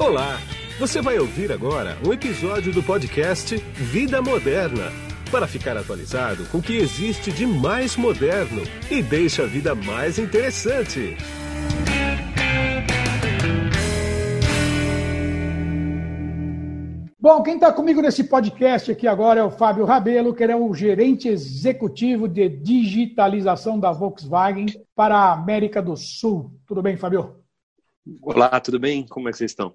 Olá! Você vai ouvir agora um episódio do podcast Vida Moderna para ficar atualizado com o que existe de mais moderno e deixa a vida mais interessante. Bom, quem está comigo nesse podcast aqui agora é o Fábio Rabelo, que é o gerente executivo de digitalização da Volkswagen para a América do Sul. Tudo bem, Fábio? Olá, tudo bem? Como é que vocês estão?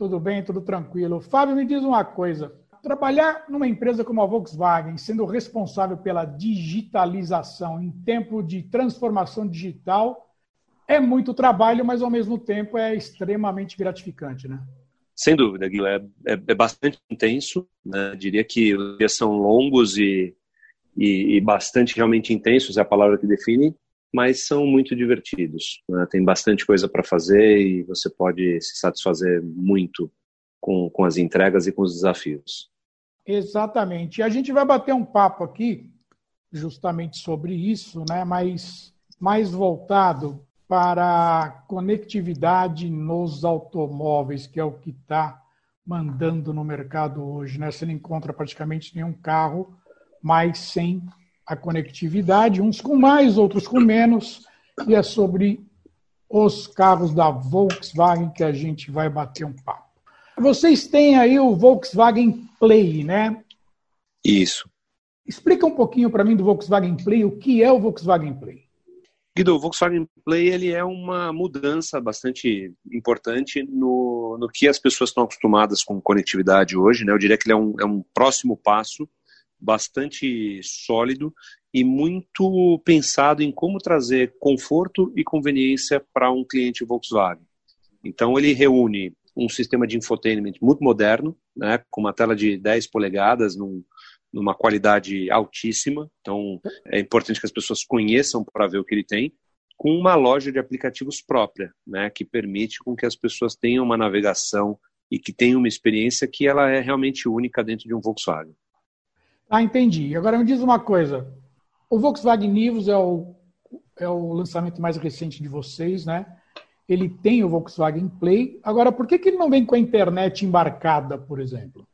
Tudo bem, tudo tranquilo. Fábio, me diz uma coisa. Trabalhar numa empresa como a Volkswagen, sendo responsável pela digitalização em tempo de transformação digital, é muito trabalho, mas ao mesmo tempo é extremamente gratificante, né? Sem dúvida, Guilherme. É, é, é, bastante intenso. Né? Diria que os dias são longos e, e, e, bastante realmente intensos, é a palavra que define, mas são muito divertidos. Né? Tem bastante coisa para fazer e você pode se satisfazer muito com, com as entregas e com os desafios. Exatamente. E a gente vai bater um papo aqui justamente sobre isso, né? mas mais voltado para a conectividade nos automóveis, que é o que está mandando no mercado hoje. Né? Você não encontra praticamente nenhum carro mais sem a conectividade, uns com mais, outros com menos, e é sobre os carros da Volkswagen que a gente vai bater um papo. Vocês têm aí o Volkswagen Play, né? Isso. Explica um pouquinho para mim do Volkswagen Play, o que é o Volkswagen Play? Guido, o Volkswagen Play ele é uma mudança bastante importante no, no que as pessoas estão acostumadas com conectividade hoje. Né? Eu diria que ele é um, é um próximo passo bastante sólido e muito pensado em como trazer conforto e conveniência para um cliente Volkswagen. Então ele reúne um sistema de infotainment muito moderno, né, com uma tela de 10 polegadas, num, numa qualidade altíssima. Então, é importante que as pessoas conheçam para ver o que ele tem, com uma loja de aplicativos própria, né, que permite com que as pessoas tenham uma navegação e que tenham uma experiência que ela é realmente única dentro de um Volkswagen. Ah, entendi. Agora me diz uma coisa. O Volkswagen Nivus é o, é o lançamento mais recente de vocês, né? Ele tem o Volkswagen Play. Agora, por que, que ele não vem com a internet embarcada, por exemplo?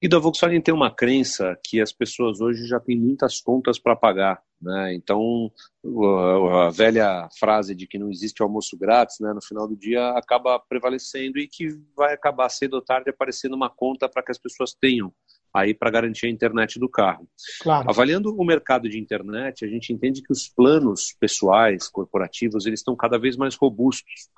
E da Volkswagen tem uma crença que as pessoas hoje já têm muitas contas para pagar. Né? Então, a velha frase de que não existe almoço grátis, né, no final do dia, acaba prevalecendo e que vai acabar cedo ou tarde aparecendo uma conta para que as pessoas tenham aí para garantir a internet do carro. Claro. Avaliando o mercado de internet, a gente entende que os planos pessoais, corporativos, eles estão cada vez mais robustos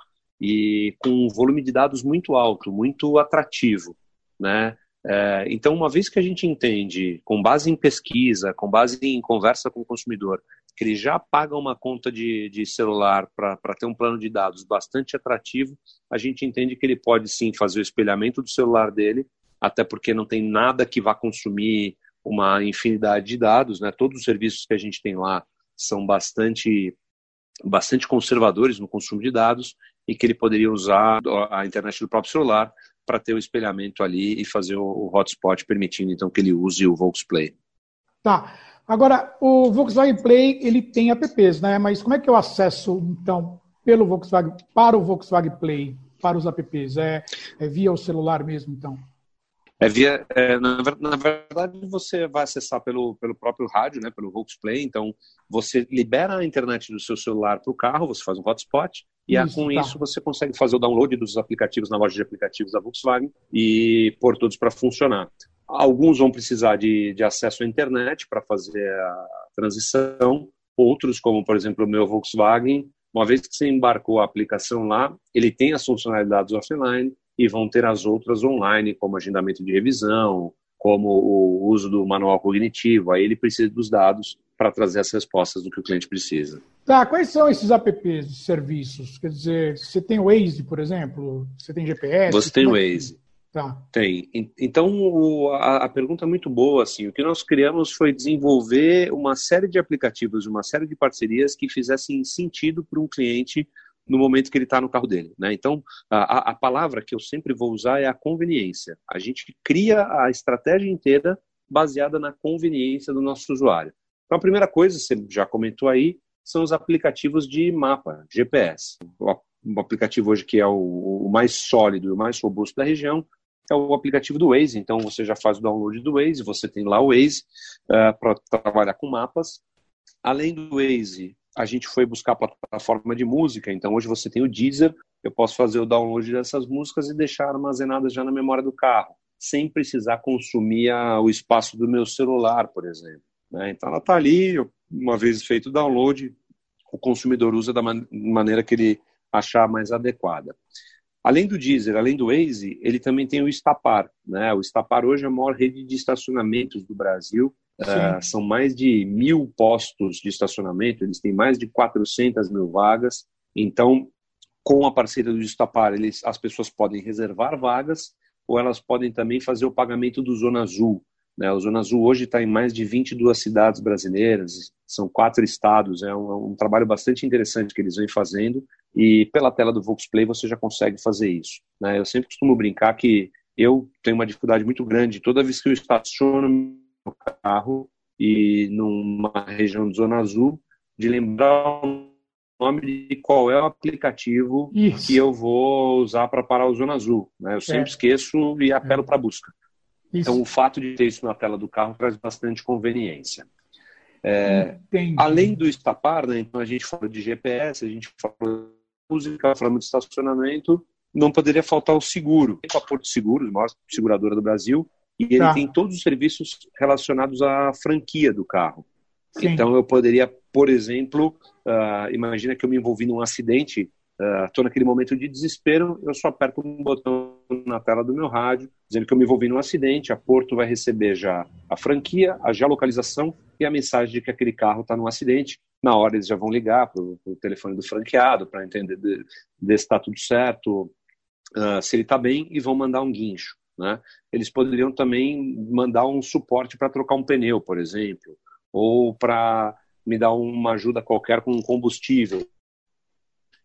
e com um volume de dados muito alto, muito atrativo, né? É, então, uma vez que a gente entende, com base em pesquisa, com base em conversa com o consumidor, que ele já paga uma conta de, de celular para ter um plano de dados bastante atrativo, a gente entende que ele pode sim fazer o espelhamento do celular dele, até porque não tem nada que vá consumir uma infinidade de dados, né? Todos os serviços que a gente tem lá são bastante bastante conservadores no consumo de dados e que ele poderia usar a internet do próprio celular para ter o espelhamento ali e fazer o, hotspot, permitindo então que ele use o Volksplay. Tá. Agora, o Volkswagen Play ele tem apps, né? Mas como é que eu acesso então pelo Volkswagen para o Volkswagen Play para os apps? É, é via o celular mesmo, então? É via, é, na, na, verdade, você vai acessar pelo, pelo próprio rádio, né, pelo Volksplay. Então, você libera a internet do seu celular para o carro, você faz um hotspot, e isso, com tá. isso você consegue fazer o download dos aplicativos na loja de aplicativos da Volkswagen e pôr todos para funcionar. Alguns vão precisar de, de acesso à internet para fazer a transição, outros, como por exemplo o meu Volkswagen, uma vez que você embarcou a aplicação lá, ele tem as funcionalidades offline, e vão ter as outras online, como agendamento de revisão, como o uso do manual cognitivo. Aí ele precisa dos dados para trazer as respostas do que o cliente precisa. Tá, quais são esses apps, serviços? Quer dizer, você tem o Waze, por exemplo? Você tem GPS? Você tem o é Waze. Tá. Tem. Então, a, pergunta é muito boa. Assim, o que nós criamos foi desenvolver uma série de aplicativos, uma série de parcerias que fizessem sentido para um cliente no momento que ele está no carro dele. Né? Então, a, a palavra que eu sempre vou usar é a conveniência. A gente cria a estratégia inteira baseada na conveniência do nosso usuário. Então, a primeira coisa, você já comentou aí, são os aplicativos de mapa, GPS. um aplicativo hoje que é o, o mais sólido e o mais robusto da região, é o aplicativo do Waze. Então você já faz o download do Waze, você tem lá o Waze uh, eh, para trabalhar com mapas. Além do Waze, a gente foi buscar a plataforma de música. Então hoje você tem o Deezer, eu posso fazer o download dessas músicas e deixar armazenadas já na memória do carro, sem precisar consumir a, o espaço do meu celular, por exemplo. Né? Então ela está ali, uma vez feito o download, o consumidor usa da man maneira que ele achar mais adequada. Além do Deezer, além do Waze, ele também tem o Estapar. Né? O Estapar hoje é a maior rede de estacionamentos do Brasil. Uh, são mais de mil postos de estacionamento, eles têm mais de 400 mil vagas. Então, com a parceria do Estapar, eles, as pessoas podem reservar vagas ou elas podem também fazer o pagamento do Zona Azul. Né? O Zona Azul hoje está em mais de 22 cidades brasileiras, são quatro estados, é um, um, trabalho bastante interessante que eles vêm fazendo e pela tela do Voxplay você já consegue fazer isso. Né? Eu sempre costumo brincar que eu tenho uma dificuldade muito grande toda vez que eu estaciono no carro e numa região de Zona Azul, de lembrar o nome de qual é o aplicativo isso. que eu vou usar para parar o Zona Azul. Né? Eu sempre é. esqueço e apelo é. para a busca. Isso. Então, o fato de ter isso na tela do carro traz bastante conveniência. É, além do estapar, né, então a gente fala de GPS, a gente fala de música, falamos de estacionamento, não poderia faltar o seguro. A Porto Seguro, a maior seguradora do Brasil, e ele tá. tem todos os serviços relacionados à franquia do carro. Sim. Então eu poderia, por exemplo, uh, imagina que eu me envolvi num acidente estou uh, naquele momento de desespero, eu só aperto um botão na tela do meu rádio, dizendo que eu me envolvi num acidente, a Porto vai receber já a franquia, a geolocalização e a mensagem de que aquele carro está num acidente. Na hora eles já vão ligar para o telefone do franqueado para entender de, de se está tudo certo, uh, se ele está bem, e vão mandar um guincho. Né? Eles poderiam também mandar um suporte para trocar um pneu, por exemplo, ou para me dar uma ajuda qualquer com combustível.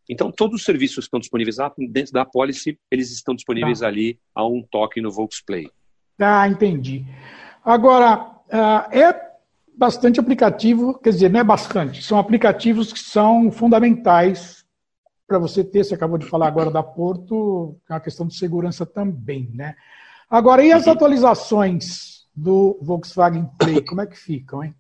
Então, todos os serviços que estão disponíveis lá, dentro da policy, eles estão disponíveis tá. ali a um toque no Volksplay. Ah, entendi. Agora, ah, é bastante aplicativo, quer dizer, não é bastante, são aplicativos que são fundamentais para você ter, você acabou de falar agora da Porto, é uma questão de segurança também, né? Agora, e as uhum. atualizações do Volkswagen Play, como é que ficam, hein?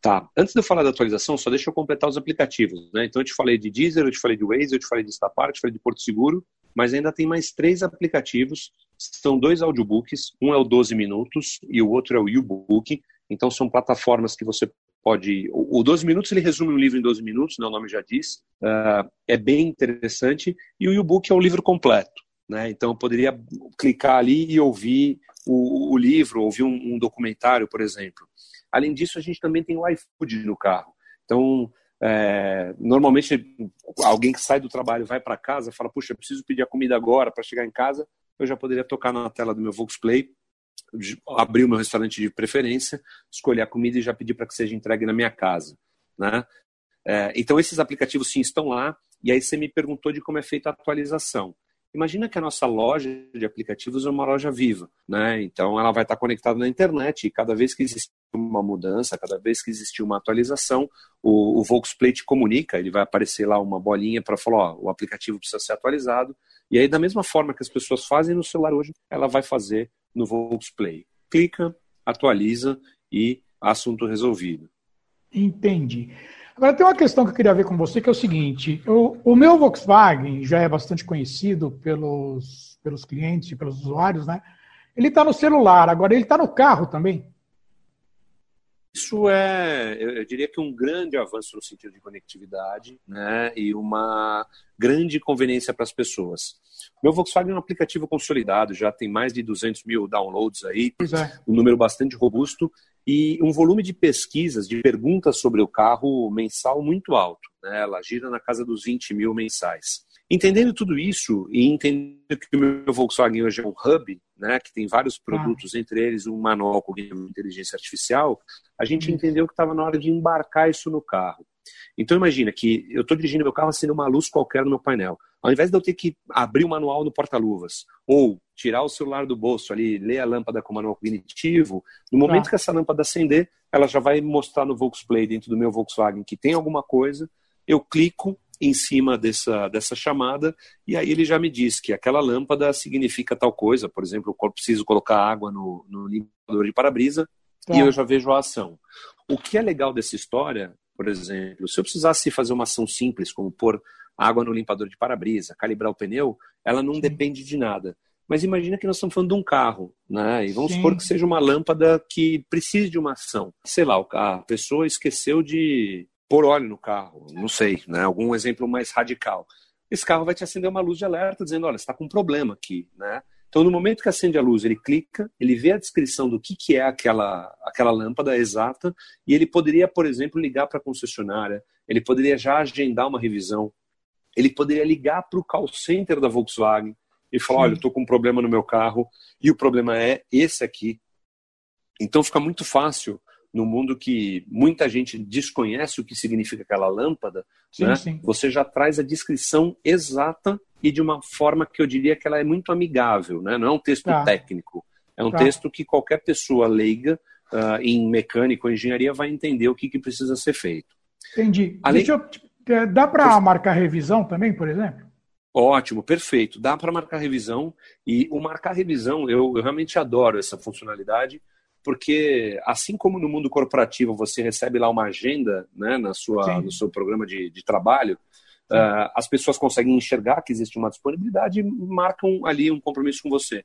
Tá. Antes de eu falar da atualização, só deixa eu completar os aplicativos. Né? Então, eu te falei de Deezer, eu te falei de Waze, eu te falei de Stapar, eu te falei de Porto Seguro, mas ainda tem mais três aplicativos. São dois audiobooks, um é o 12 Minutos e o outro é o U-Book. Então, são plataformas que você pode... O 12 Minutos, ele resume um livro em 12 minutos, né? o nome já diz. Uh, é bem interessante. E o U-Book é o livro completo. Né? Então, eu poderia clicar ali e ouvir o, o livro, ouvir um, um documentário, por exemplo. Além disso, a gente também tem o iFood no carro. Então, é, normalmente, alguém que sai do trabalho vai para casa fala: Puxa, eu preciso pedir a comida agora para chegar em casa. Eu já poderia tocar na tela do meu Volksplay, abrir o meu restaurante de preferência, escolher a comida e já pedir para que seja entregue na minha casa. Né? É, então, esses aplicativos sim estão lá. E aí você me perguntou de como é feita a atualização. Imagina que a nossa loja de aplicativos é uma loja viva, né? Então ela vai estar conectada na internet e cada vez que existe uma mudança, cada vez que existe uma atualização, o, o Volksplay te comunica, ele vai aparecer lá uma bolinha para falar, ó, o aplicativo precisa ser atualizado. E aí da mesma forma que as pessoas fazem no celular hoje, ela vai fazer no Volksplay. Clica, atualiza e assunto resolvido. Entendi. Agora, tem uma questão que eu queria ver com você, que é o seguinte: eu, o meu Volkswagen já é bastante conhecido pelos, pelos clientes e pelos usuários, né? Ele está no celular, agora ele está no carro também. Isso é, eu diria que um grande avanço no sentido de conectividade né, e uma grande conveniência para as pessoas. Meu Volkswagen é um aplicativo consolidado, já tem mais de 200 mil downloads aí, é. um número bastante robusto e um volume de pesquisas, de perguntas sobre o carro mensal muito alto. Né? Ela gira na casa dos 20 mil mensais. Entendendo tudo isso e entendendo que o meu Volkswagen hoje é um hub, né, que tem vários ah. produtos, ah. entre eles um manual com inteligência artificial, a gente entendeu que estava na hora de embarcar isso no carro. Então imagina que eu estou dirigindo meu carro acendendo uma luz qualquer no meu painel. Ao invés de eu ter que abrir o manual no porta-luvas ou tirar o celular do bolso ali, ler a lâmpada com o manual cognitivo, no momento ah. que essa lâmpada acender, ela já vai mostrar no Volksplay dentro do meu Volkswagen que tem alguma coisa, eu clico em cima dessa, dessa chamada, e aí ele já me diz que aquela lâmpada significa tal coisa, por exemplo, eu preciso colocar água no, no limpador de para-brisa, tá. e eu já vejo a ação. O que é legal dessa história, por exemplo, se eu precisasse fazer uma ação simples, como pôr água no limpador de para-brisa, calibrar o pneu, ela não Sim. depende de nada. Mas imagina que nós estamos falando de um carro, né? E vamos Sim. supor que seja uma lâmpada que precise de uma ação. Sei lá, a pessoa esqueceu de pôr óleo no carro, não sei, né? Algum exemplo mais radical. Esse carro vai te acender uma luz de alerta dizendo, olha, está com um problema aqui, né? Então, no momento que acende a luz, ele clica, ele vê a descrição do que, que é aquela, aquela lâmpada exata e ele poderia, por exemplo, ligar para a concessionária, ele poderia já agendar uma revisão, ele poderia ligar para o call center da Volkswagen e falar, Sim. olha, estou com um problema no meu carro e o problema é esse aqui. Então, fica muito fácil no mundo que muita gente desconhece o que significa aquela lâmpada, sim, né? sim. você já traz a descrição exata e de uma forma que eu diria que ela é muito amigável, né? não é um texto tá. técnico, é um tá. texto que qualquer pessoa leiga uh, em mecânica ou engenharia vai entender o que, que precisa ser feito. Entendi. Além... Eu... É, dá para marcar revisão também, por exemplo? Ótimo, perfeito. Dá para marcar revisão e o marcar revisão eu, eu realmente adoro essa funcionalidade porque assim como no mundo corporativo você recebe lá uma agenda né, na sua, no seu programa de, de trabalho, uh, as pessoas conseguem enxergar que existe uma disponibilidade e marcam ali um compromisso com você.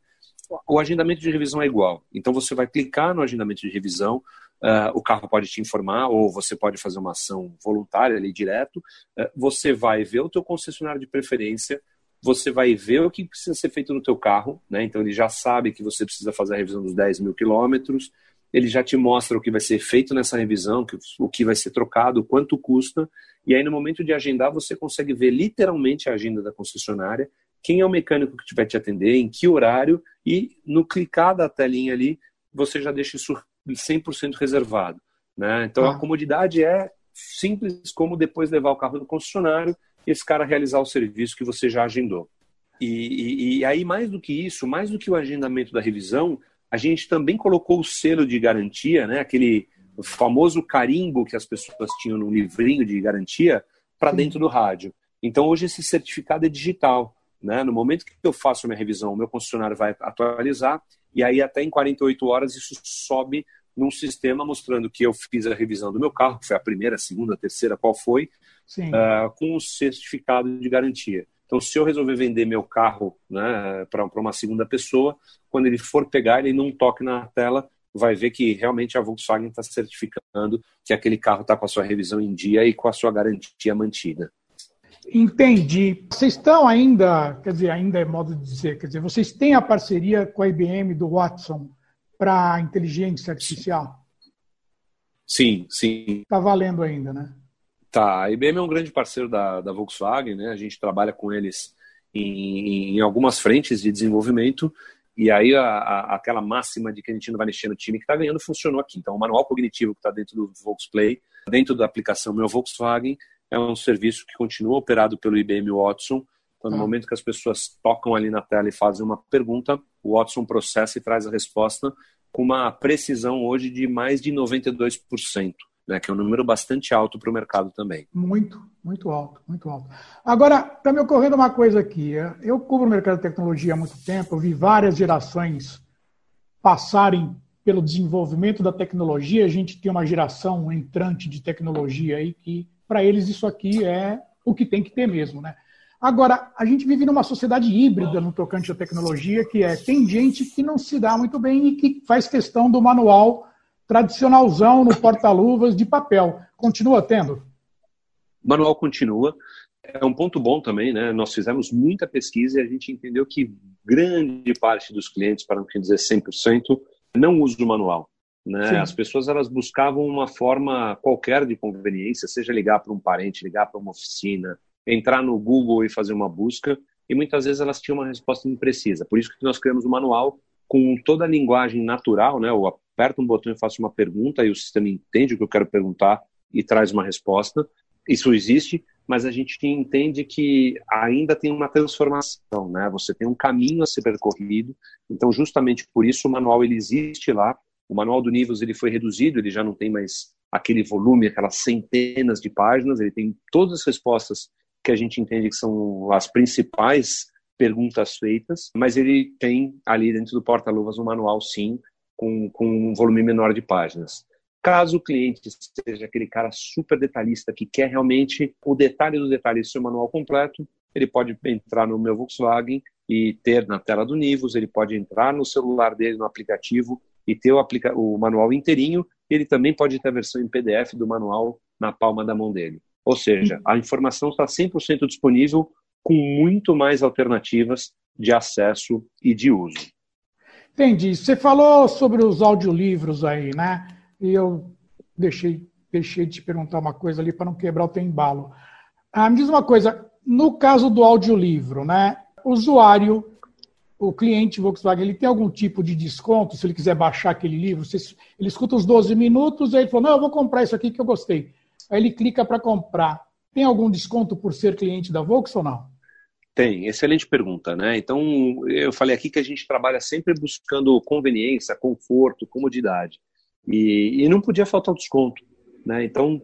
O agendamento de revisão é igual. Então você vai clicar no agendamento de revisão, uh, o carro pode te informar ou você pode fazer uma ação voluntária ali direto. Uh, você vai ver o teu concessionário de preferência, você vai ver o que precisa ser feito no teu carro, né? Então ele já sabe que você precisa fazer a revisão dos 10 mil quilômetros, ele já te mostra o que vai ser feito nessa revisão, o que vai ser trocado, quanto custa, e aí no momento de agendar você consegue ver literalmente a agenda da concessionária, quem é o mecânico que vai te atender, em que horário, e no clicar da telinha ali, você já deixa isso 100% reservado. Né? Então ah. a comodidade é simples como depois levar o carro do concessionário esse cara realizar o serviço que você já agendou. E, e, e, aí, mais do que isso, mais do que o agendamento da revisão, a gente também colocou o selo de garantia, né, aquele famoso carimbo que as pessoas tinham no livrinho de garantia, para dentro do rádio. Então, hoje, esse certificado é digital. Né? No momento que eu faço a minha revisão, o meu concessionário vai atualizar, e aí, até em 48 horas, isso sobe num sistema mostrando que eu fiz a revisão do meu carro, que foi a primeira, a segunda, a terceira, qual foi, uh, com o certificado de garantia. Então, se eu resolver vender meu carro né, para uma segunda pessoa, quando ele for pegar, ele não toque na tela, vai ver que realmente a Volkswagen está certificando que aquele carro está com a sua revisão em dia e com a sua garantia mantida. Entendi. Vocês estão ainda, quer dizer, ainda é modo de dizer, quer dizer, vocês têm a parceria com a IBM do Watson para inteligência artificial? Sim, sim. Está valendo ainda, né? Tá, a IBM é um grande parceiro da, da Volkswagen, né? A gente trabalha com eles em, em algumas frentes de desenvolvimento e aí a, a, aquela máxima de que a gente não vai mexer no time que está ganhando funcionou aqui. Então o manual cognitivo que está dentro do Volksplay, dentro da aplicação Meu Volkswagen, é um serviço que continua operado pelo IBM Watson. Então no ah. momento que as pessoas tocam ali na tela e fazem uma pergunta, o Watson processa e traz a resposta com uma precisão hoje de mais de 92% né, que é um número bastante alto para o mercado também. Muito, muito alto, muito alto. Agora, está me ocorrendo uma coisa aqui. Eu cubro o mercado de tecnologia há muito tempo, eu vi várias gerações passarem pelo desenvolvimento da tecnologia. A gente tem uma geração entrante de tecnologia aí que, para eles, isso aqui é o que tem que ter mesmo, né? Agora, a gente vive numa sociedade híbrida no tocante à tecnologia, que é tem gente que não se dá muito bem e que faz questão do manual tradicionalzão no porta-luvas de papel. Continua tendo? Manual continua. É um ponto bom também, né? Nós fizemos muita pesquisa e a gente entendeu que grande parte dos clientes, para não dizer 100%, não usa o manual. Né? As pessoas elas buscavam uma forma qualquer de conveniência, seja ligar para um parente, ligar para uma oficina, entrar no Google e fazer uma busca, e muitas vezes elas tinham uma resposta imprecisa. Por isso que nós criamos o um manual com toda a linguagem natural, né? O aperto um botão e faço uma pergunta e o sistema entende o que eu quero perguntar e traz uma resposta. Isso existe, mas a gente entende que ainda tem uma transformação, né? Você tem um caminho a ser percorrido. Então, justamente por isso o manual ele existe lá. O manual do Nivus ele foi reduzido, ele já não tem mais aquele volume, aquelas centenas de páginas. Ele tem todas as respostas que a gente entende que são as principais perguntas feitas, mas ele tem ali dentro do porta-luvas um manual, sim, com, com um volume menor de páginas. Caso o cliente seja aquele cara super detalhista que quer realmente o detalhe do detalhe do seu manual completo, ele pode entrar no meu Volkswagen e ter na tela do Nivus, ele pode entrar no celular dele, no aplicativo, e ter o, aplica o manual inteirinho, ele também pode ter a versão em PDF do manual na palma da mão dele. Ou seja, a informação está 100% disponível com muito mais alternativas de acesso e de uso. Entendi. Você falou sobre os audiolivros aí, né? E eu deixei, deixei de te perguntar uma coisa ali para não quebrar o teu embalo. Ah, me diz uma coisa, no caso do audiolivro, né? O usuário o cliente Volkswagen ele tem algum tipo de desconto se ele quiser baixar aquele livro? Ele escuta os 12 minutos e ele falou: Não, eu vou comprar isso aqui que eu gostei. Aí ele clica para comprar. Tem algum desconto por ser cliente da Volkswagen ou não? Tem, excelente pergunta, né? Então, eu falei aqui que a gente trabalha sempre buscando conveniência, conforto, comodidade. E, e não podia faltar o desconto, né? Então,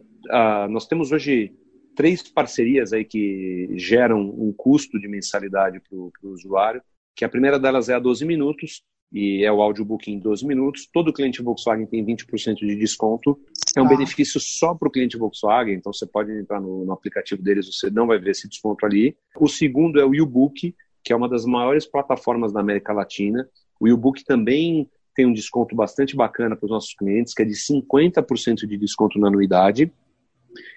nós temos hoje três parcerias aí que geram um custo de mensalidade para o usuário que a primeira delas é a 12 minutos, e é o audiobook em 12 minutos. Todo cliente Volkswagen tem 20% de desconto. É um ah. benefício só para o cliente Volkswagen, então você pode entrar no, no, aplicativo deles, você não vai ver esse desconto ali. O segundo é o YouBook, que é uma das maiores plataformas da América Latina. O YouBook também tem um desconto bastante bacana para os nossos clientes, que é de 50% de desconto na anuidade.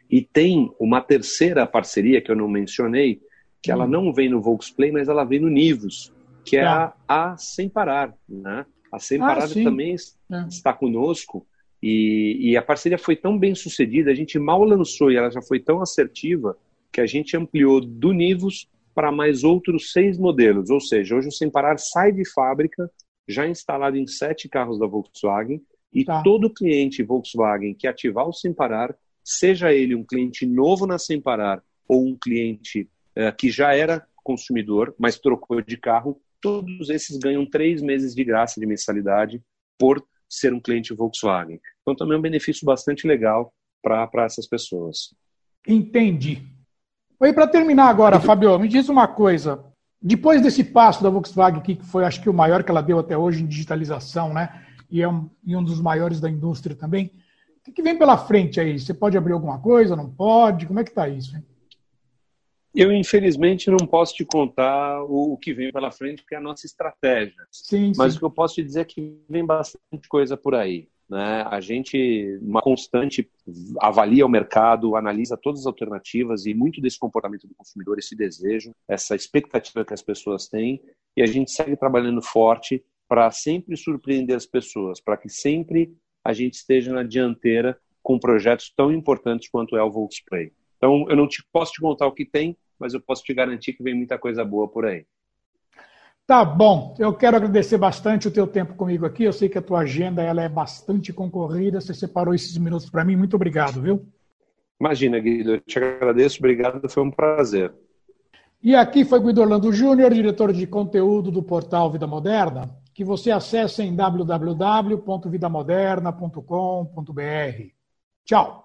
E tem uma terceira parceria que eu não mencionei, que ela hum. não vem no Volksplay, mas ela vem no Nivus que é tá. a, a Sem Parar. Né? A Sem ah, Parar também é. está conosco e, e, a parceria foi tão bem sucedida, a gente mal lançou e ela já foi tão assertiva que a gente ampliou do Nivus para mais outros seis modelos. Ou seja, hoje o Sem Parar sai de fábrica, já instalado em sete carros da Volkswagen, e tá. todo cliente Volkswagen que ativar o Sem Parar, seja ele um cliente novo na Sem Parar ou um cliente eh, que já era consumidor, mas trocou de carro, todos esses ganham três meses de graça de mensalidade por ser um cliente Volkswagen. Então também é um benefício bastante legal para essas pessoas. Entendi. E para terminar agora, Fabio, me diz uma coisa. Depois desse passo da Volkswagen que foi acho que o maior que ela deu até hoje em digitalização, né? E é um, e um dos maiores da indústria também. O que vem pela frente aí? Você pode abrir alguma coisa? Não pode? Como é que está isso? Hein? Eu, infelizmente, não posso te contar o, que vem pela frente, porque é a nossa estratégia. Sim, Mas sim. o que eu posso te dizer é que vem bastante coisa por aí. Né? A gente, uma constante, avalia o mercado, analisa todas as alternativas e muito desse comportamento do consumidor, esse desejo, essa expectativa que as pessoas têm, e a gente segue trabalhando forte para sempre surpreender as pessoas, para que sempre a gente esteja na dianteira com projetos tão importantes quanto é o Volksplay. Então, eu não te, posso te contar o que tem, mas eu posso te garantir que vem muita coisa boa por aí. Tá bom, eu quero agradecer bastante o teu tempo comigo aqui. Eu sei que a tua agenda ela é bastante concorrida. Você separou esses minutos para mim. Muito obrigado, viu? Imagina, Guido. Eu te agradeço. Obrigado. Foi um prazer. E aqui foi Guido Orlando Júnior, diretor de conteúdo do portal Vida Moderna, que você acessa em www.vidamoderna.com.br. Tchau.